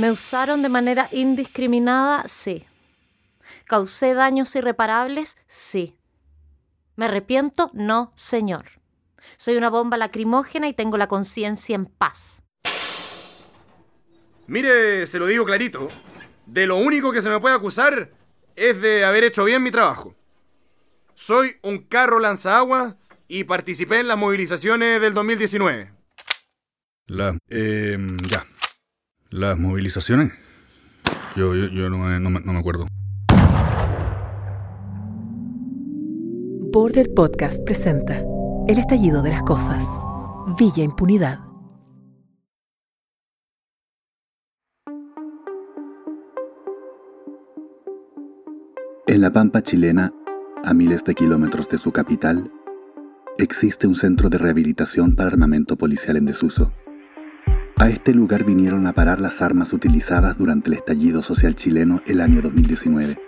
¿Me usaron de manera indiscriminada? Sí. ¿Causé daños irreparables? Sí. ¿Me arrepiento? No, señor. Soy una bomba lacrimógena y tengo la conciencia en paz. Mire, se lo digo clarito. De lo único que se me puede acusar es de haber hecho bien mi trabajo. Soy un carro lanzagua y participé en las movilizaciones del 2019. La, eh, ya. Las movilizaciones. Yo, yo, yo no, me, no, me, no me acuerdo. Border Podcast presenta El estallido de las cosas. Villa Impunidad. En la pampa chilena, a miles de kilómetros de su capital, existe un centro de rehabilitación para armamento policial en desuso. A este lugar vinieron a parar las armas utilizadas durante el estallido social chileno el año 2019.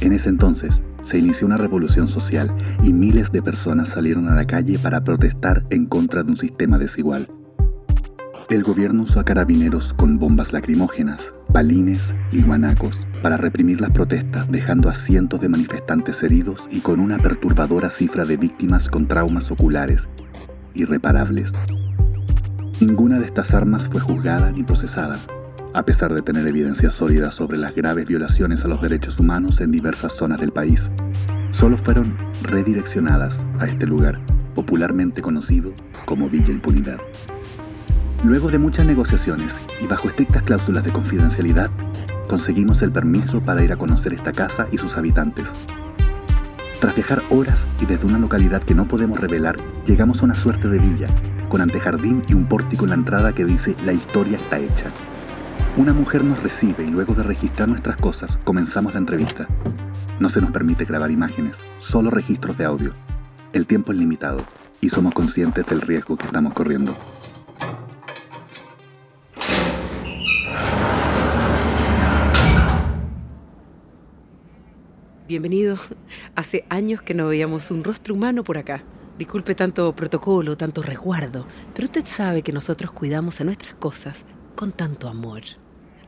En ese entonces se inició una revolución social y miles de personas salieron a la calle para protestar en contra de un sistema desigual. El gobierno usó a carabineros con bombas lacrimógenas, balines y guanacos para reprimir las protestas, dejando a cientos de manifestantes heridos y con una perturbadora cifra de víctimas con traumas oculares irreparables. Ninguna de estas armas fue juzgada ni procesada, a pesar de tener evidencia sólida sobre las graves violaciones a los derechos humanos en diversas zonas del país. Solo fueron redireccionadas a este lugar, popularmente conocido como Villa Impunidad. Luego de muchas negociaciones y bajo estrictas cláusulas de confidencialidad, conseguimos el permiso para ir a conocer esta casa y sus habitantes. Tras viajar horas y desde una localidad que no podemos revelar, llegamos a una suerte de villa, con antejardín y un pórtico en la entrada que dice La historia está hecha. Una mujer nos recibe y luego de registrar nuestras cosas, comenzamos la entrevista. No se nos permite grabar imágenes, solo registros de audio. El tiempo es limitado y somos conscientes del riesgo que estamos corriendo. Bienvenido. Hace años que no veíamos un rostro humano por acá. Disculpe tanto protocolo, tanto resguardo, pero usted sabe que nosotros cuidamos a nuestras cosas con tanto amor.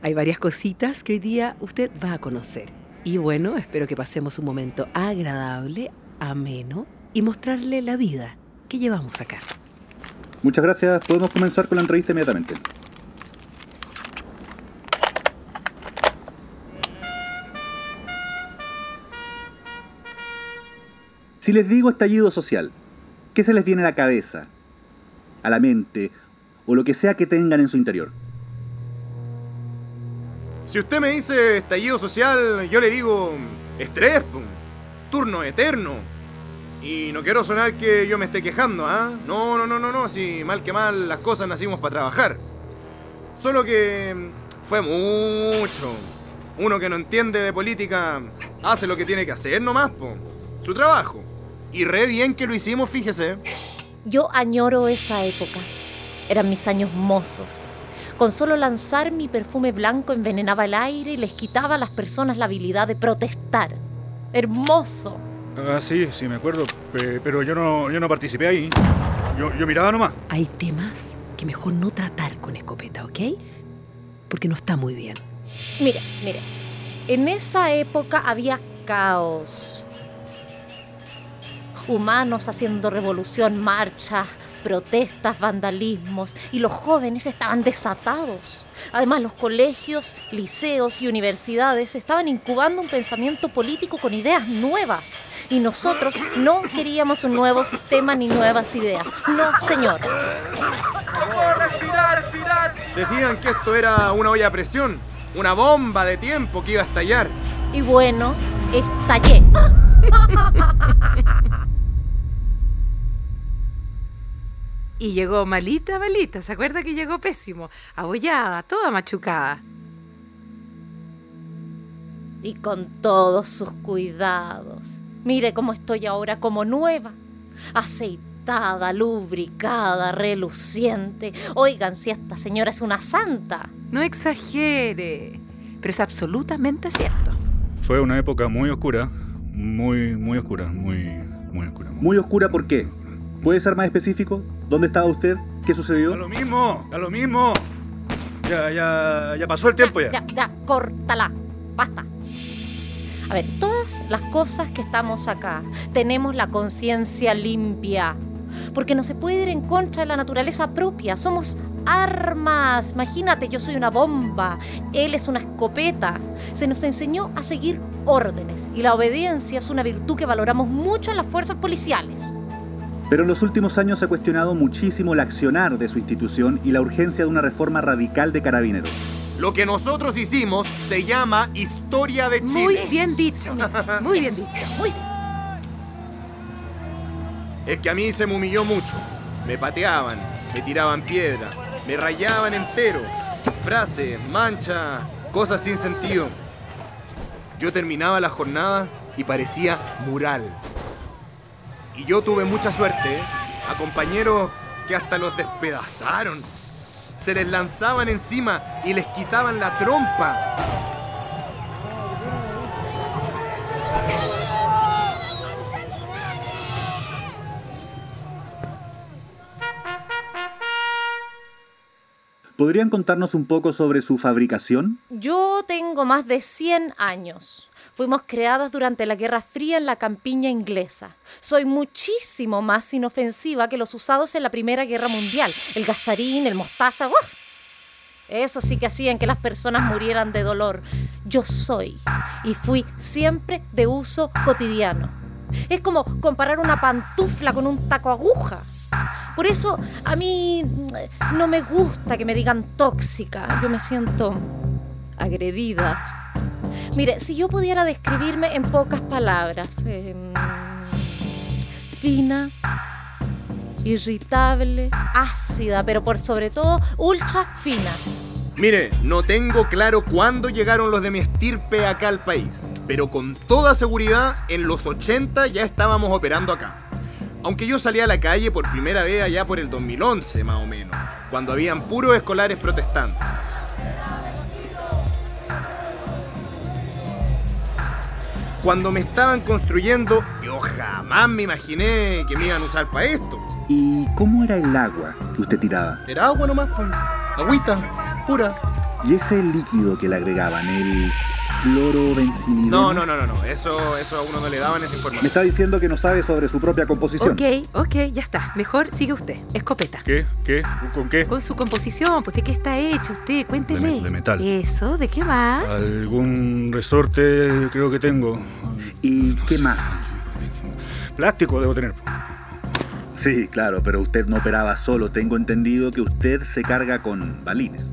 Hay varias cositas que hoy día usted va a conocer. Y bueno, espero que pasemos un momento agradable, ameno y mostrarle la vida que llevamos acá. Muchas gracias, podemos comenzar con la entrevista inmediatamente. Si les digo estallido social, ¿qué se les viene a la cabeza, a la mente o lo que sea que tengan en su interior? Si usted me dice estallido social, yo le digo estrés, turno eterno. Y no quiero sonar que yo me esté quejando, ¿ah? No, no, no, no, no, si mal que mal las cosas nacimos para trabajar. Solo que fue mucho. Uno que no entiende de política hace lo que tiene que hacer nomás, po. Su trabajo. Y re bien que lo hicimos, fíjese. Yo añoro esa época. Eran mis años mozos. Con solo lanzar mi perfume blanco envenenaba el aire y les quitaba a las personas la habilidad de protestar. Hermoso. Ah, sí, sí, me acuerdo. Pe- Pero yo no, yo no participé ahí. Yo, yo miraba nomás. Hay temas que mejor no tratar con escopeta, ¿ok? Porque no está muy bien. Mire, mire. En esa época había caos. Humanos haciendo revolución, marchas, protestas, vandalismos, y los jóvenes estaban desatados. Además, los colegios, liceos y universidades estaban incubando un pensamiento político con ideas nuevas. Y nosotros no queríamos un nuevo sistema ni nuevas ideas. No, señor. Decían que esto era una olla a presión, una bomba de tiempo que iba a estallar. Y bueno, estallé. Y llegó malita, malita. ¿Se acuerda que llegó pésimo? Abollada, toda machucada. y con todos sus cuidados. Mire cómo estoy ahora como nueva, aceitada, lubricada, reluciente. Oigan, si esta señora es una santa. No exagere. Pero es absolutamente cierto. Fue una época muy oscura. Muy, muy oscura. Muy, muy oscura. Muy oscura, ¿por qué? ¿Puede ser más específico? ¿Dónde estaba usted? ¿Qué A sucedió? lo mismo, a lo mismo. Ya, ya, ya pasó el tiempo ya. Ya, ya, córtala. Basta. A ver, todas las cosas que estamos acá tenemos la conciencia limpia. Porque no se puede ir en contra de la naturaleza propia. Somos armas. Imagínate, yo soy una bomba. Él es una escopeta. Se nos enseñó a seguir órdenes. Y la obediencia es una virtud que valoramos mucho en las fuerzas policiales. Pero en los últimos años se ha cuestionado muchísimo el accionar de su institución y la urgencia de una reforma radical de carabineros. Lo que nosotros hicimos se llama Historia de Chile. Muy bien dicho. Muy bien dicho. Muy bien. Es que a mí se me humilló mucho. Me pateaban, me tiraban piedra, me rayaban entero. Frases, manchas, cosas sin sentido. Yo terminaba la jornada y parecía mural. Y yo tuve mucha suerte, ¿eh? a compañeros que hasta los despedazaron. Se les lanzaban encima y les quitaban la trompa. ¿Podrían contarnos un poco sobre su fabricación? Yo tengo más de 100 años. Fuimos creadas durante la Guerra Fría en la campiña inglesa. Soy muchísimo más inofensiva que los usados en la Primera Guerra Mundial. El gasarín, el mostaza, ¡uf! Eso sí que hacían que las personas murieran de dolor. Yo soy y fui siempre de uso cotidiano. Es como comparar una pantufla con un taco aguja. Por eso a mí mm, no me gusta que me digan tóxica. Yo me siento agredida. Mire, si yo pudiera describirme en pocas palabras. em, fina, irritable, ácida, pero por sobre todo ultra fina. Mire, no tengo claro cuándo llegaron los de mi estirpe acá al país, pero con toda seguridad en los 80 ya estábamos operando acá. Aunque yo salí a la calle por primera vez allá por el 2011 más o menos, cuando habían puros escolares protestantes. Cuando me estaban construyendo, yo jamás me imaginé que me iban a usar para esto. ¿Y cómo era el agua que usted tiraba? Era agua nomás, pues. agüita, pura. ¿Y ese líquido que le agregaban, el clorobencinideno? No, no, no, no, no. Eso, eso a uno no le daban esa Me información. está diciendo que no sabe sobre su propia composición. Ok, ok, ya está. Mejor sigue usted. Escopeta. ¿Qué? ¿Qué? ¿Con qué? Con su composición, pues de qué está hecho usted, cuéntele. De me- de metal. Eso, ¿de qué va? Algún resorte creo que tengo. ¿Y qué más? Plástico debo tener. Sí, claro, pero usted no operaba solo. Tengo entendido que usted se carga con balines.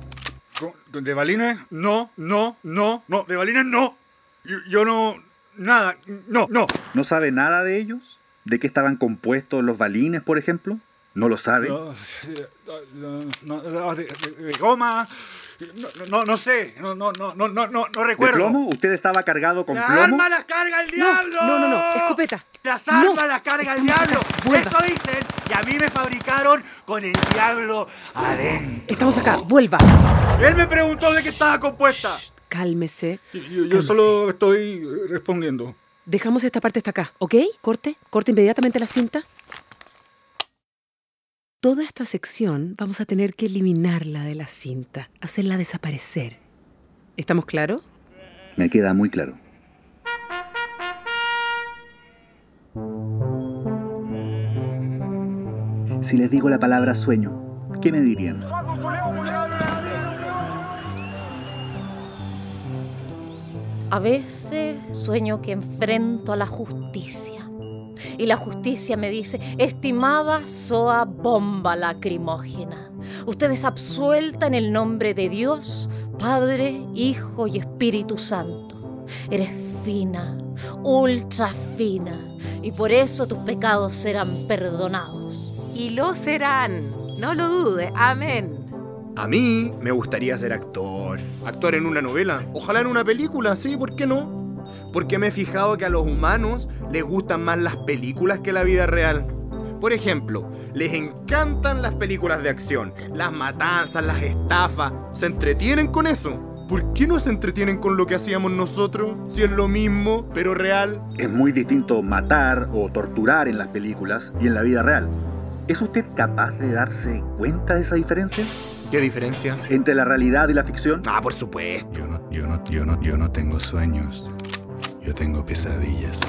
¿Con- con- ¿De balines? No, no, no, no. De balines no. Yo, yo no. Nada. No, no. ¿No sabe nada de ellos? ¿De qué estaban compuestos los balines, por ejemplo? ¿No lo sabe? No, no, no, no, de, goma. No, no, no sé. No, no, no, no, no, no, no ¿De recuerdo. plomo? ¿Usted estaba cargado con ¡Las plomo? armas las carga el diablo! no, no, no, escopeta. Las No, armas las carga el diablo. Eso dicen. Y a mí me fabricaron con el diablo adentro. Estamos acá, vuelva. Él me preguntó de qué estaba compuesta. Cálmese. Yo, yo cálmese. solo estoy eh, respondiendo. Dejamos esta parte hasta acá, ¿ok? Corte, corte inmediatamente la cinta. Toda esta sección vamos a tener que eliminarla de la cinta, hacerla desaparecer. ¿Estamos claros? Me queda muy claro. Si les digo la palabra sueño, ¿qué me dirían? A veces sueño que enfrento a la justicia. Y la justicia me dice, estimada Soa Bomba Lacrimógena, usted es absuelta en el nombre de Dios, Padre, Hijo y Espíritu Santo. Eres fina, ultra fina, y por eso tus pecados serán perdonados. Y lo serán, no lo dude, amén. A mí me gustaría ser actor. Actuar en una novela. Ojalá en una película, sí, ¿por qué no? Porque me he fijado que a los humanos les gustan más las películas que la vida real. Por ejemplo, les encantan las películas de acción, las matanzas, las estafas. Se entretienen con eso. ¿Por qué no se entretienen con lo que hacíamos nosotros? Si es lo mismo, pero real. Es muy distinto matar o torturar en las películas y en la vida real. ¿Es usted capaz de darse cuenta de esa diferencia? ¿Qué diferencia? entre la realidad y la ficción? Ah, por supuesto. Yo no, yo no, yo no, yo no tengo sueños. Yo tengo pesadillas.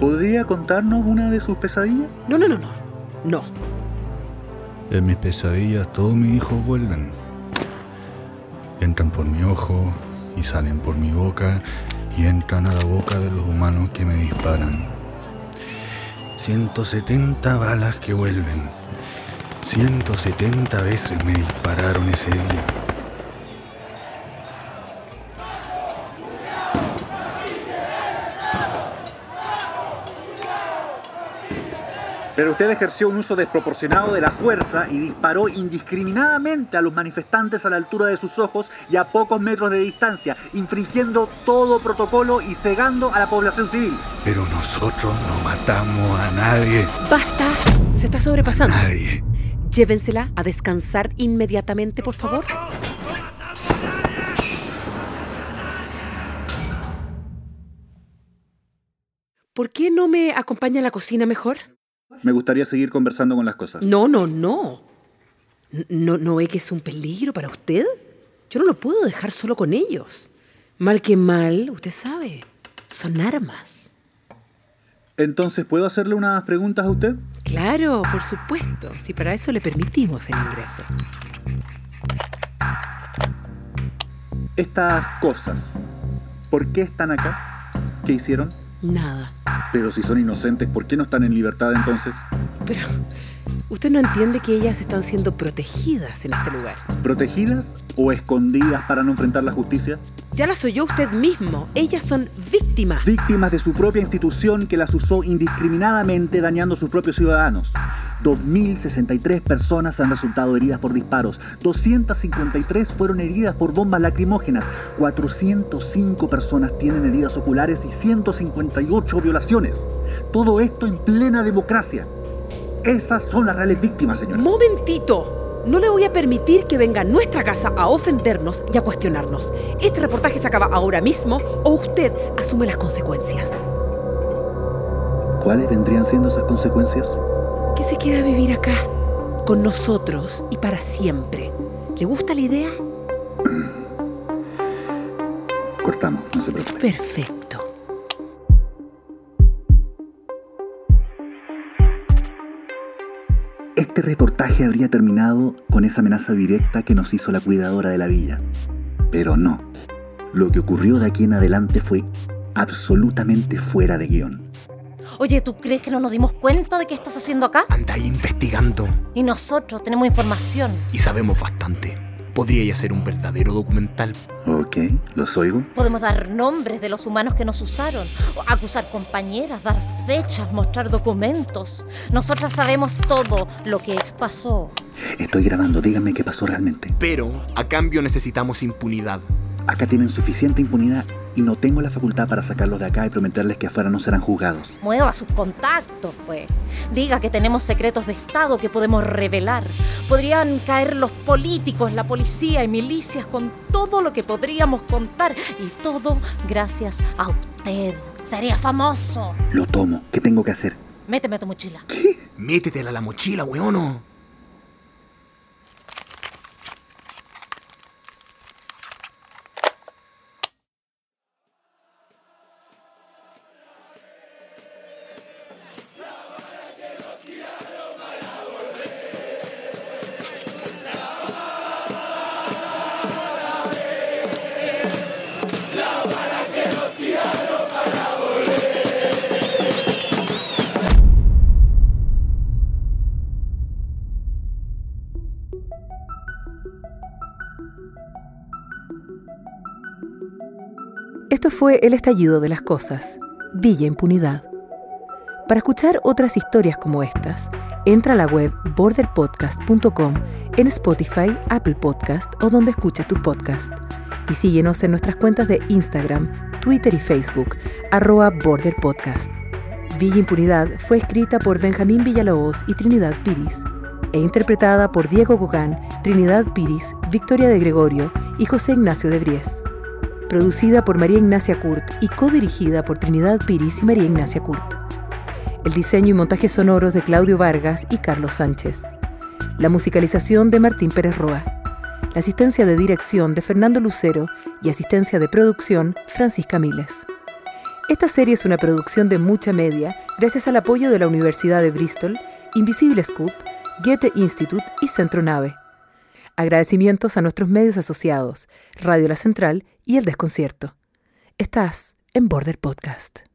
¿Podría contarnos una de sus pesadillas? No, no, no, no. No. En mis pesadillas todos mis hijos vuelven. Entran por mi ojo y salen por mi boca y entran a la boca de los humanos que me disparan. 170 balas que vuelven. 170 veces me dispararon ese día. Pero usted ejerció un uso desproporcionado de la fuerza y disparó indiscriminadamente a los manifestantes a la altura de sus ojos y a pocos metros de distancia, infringiendo todo protocolo y cegando a la población civil. Pero nosotros no matamos a nadie. ¡Basta! Se está sobrepasando. Nadie. Llévensela a descansar inmediatamente, por favor. ¿Por qué no me acompaña a la cocina mejor? Me gustaría seguir conversando con las cosas. No, no, no. ¿No, ¿No ve que es un peligro para usted? Yo no lo puedo dejar solo con ellos. Mal que mal, usted sabe, son armas. Entonces, ¿puedo hacerle unas preguntas a usted? Claro, por supuesto, si para eso le permitimos el ingreso. Estas cosas, ¿por qué están acá? ¿Qué hicieron? Nada. Pero si son inocentes, ¿por qué no están en libertad entonces? Pero usted no entiende que ellas están siendo protegidas en este lugar. ¿Protegidas o escondidas para no enfrentar la justicia? Ya las oyó usted mismo. Ellas son víctimas. Víctimas de su propia institución que las usó indiscriminadamente dañando a sus propios ciudadanos. 2.063 personas han resultado heridas por disparos, 253 fueron heridas por bombas lacrimógenas, 405 personas tienen heridas oculares y 158 violaciones. Todo esto en plena democracia. Esas son las reales víctimas, señora. Momentito. No le voy a permitir que venga a nuestra casa a ofendernos y a cuestionarnos. Este reportaje se acaba ahora mismo o usted asume las consecuencias. ¿Cuáles vendrían siendo esas consecuencias? Que se quede a vivir acá, con nosotros y para siempre. ¿Le gusta la idea? Cortamos, no se preocupe. Perfecto. Este reportaje habría terminado con esa amenaza directa que nos hizo la cuidadora de la villa. Pero no. Lo que ocurrió de aquí en adelante fue absolutamente fuera de guion. Oye, ¿tú crees que no nos dimos cuenta de qué estás haciendo acá? Ahí investigando Y nosotros tenemos información. y sabemos bastante. Podría ya ser un verdadero documental. Ok, los oigo. Podemos dar nombres de los humanos que nos usaron, acusar compañeras, dar fechas, mostrar documentos. Nosotras sabemos todo lo que pasó. Estoy grabando, díganme qué pasó realmente. Pero a cambio necesitamos impunidad. Acá tienen suficiente impunidad y no tengo la facultad para sacarlos de acá y prometerles que afuera no serán juzgados. Mueva sus contactos, pues. Diga que tenemos secretos de Estado que podemos revelar. Podrían caer los políticos, la policía y milicias con todo lo que podríamos contar. Y todo gracias a usted. Sería famoso. Lo tomo, ¿qué tengo que hacer? Méteme a tu mochila. Métetela a la mochila, weono. Fue El estallido de las cosas, Villa Impunidad. Para escuchar otras historias como estas, entra a la web borderpodcast.com en Spotify, Apple Podcast o donde escuche tu podcast. Y síguenos en nuestras cuentas de Instagram, Twitter y Facebook, arroba borderpodcast. Villa Impunidad fue escrita por Benjamín Villalobos y Trinidad Piris e interpretada por Diego Gogán, Trinidad Piris, Victoria de Gregorio y José Ignacio de Bries producida por María Ignacia Kurt y codirigida por Trinidad Piris y María Ignacia Kurt. El diseño y montaje sonoros de Claudio Vargas y Carlos Sánchez. La musicalización de Martín Pérez Roa. La asistencia de dirección de Fernando Lucero y asistencia de producción Francisca Miles. Esta serie es una producción de mucha media gracias al apoyo de la Universidad de Bristol, Invisible Scoop, Goethe Institute y Centro Nave. Agradecimientos a nuestros medios asociados, Radio La Central y El Desconcierto. Estás en Border Podcast.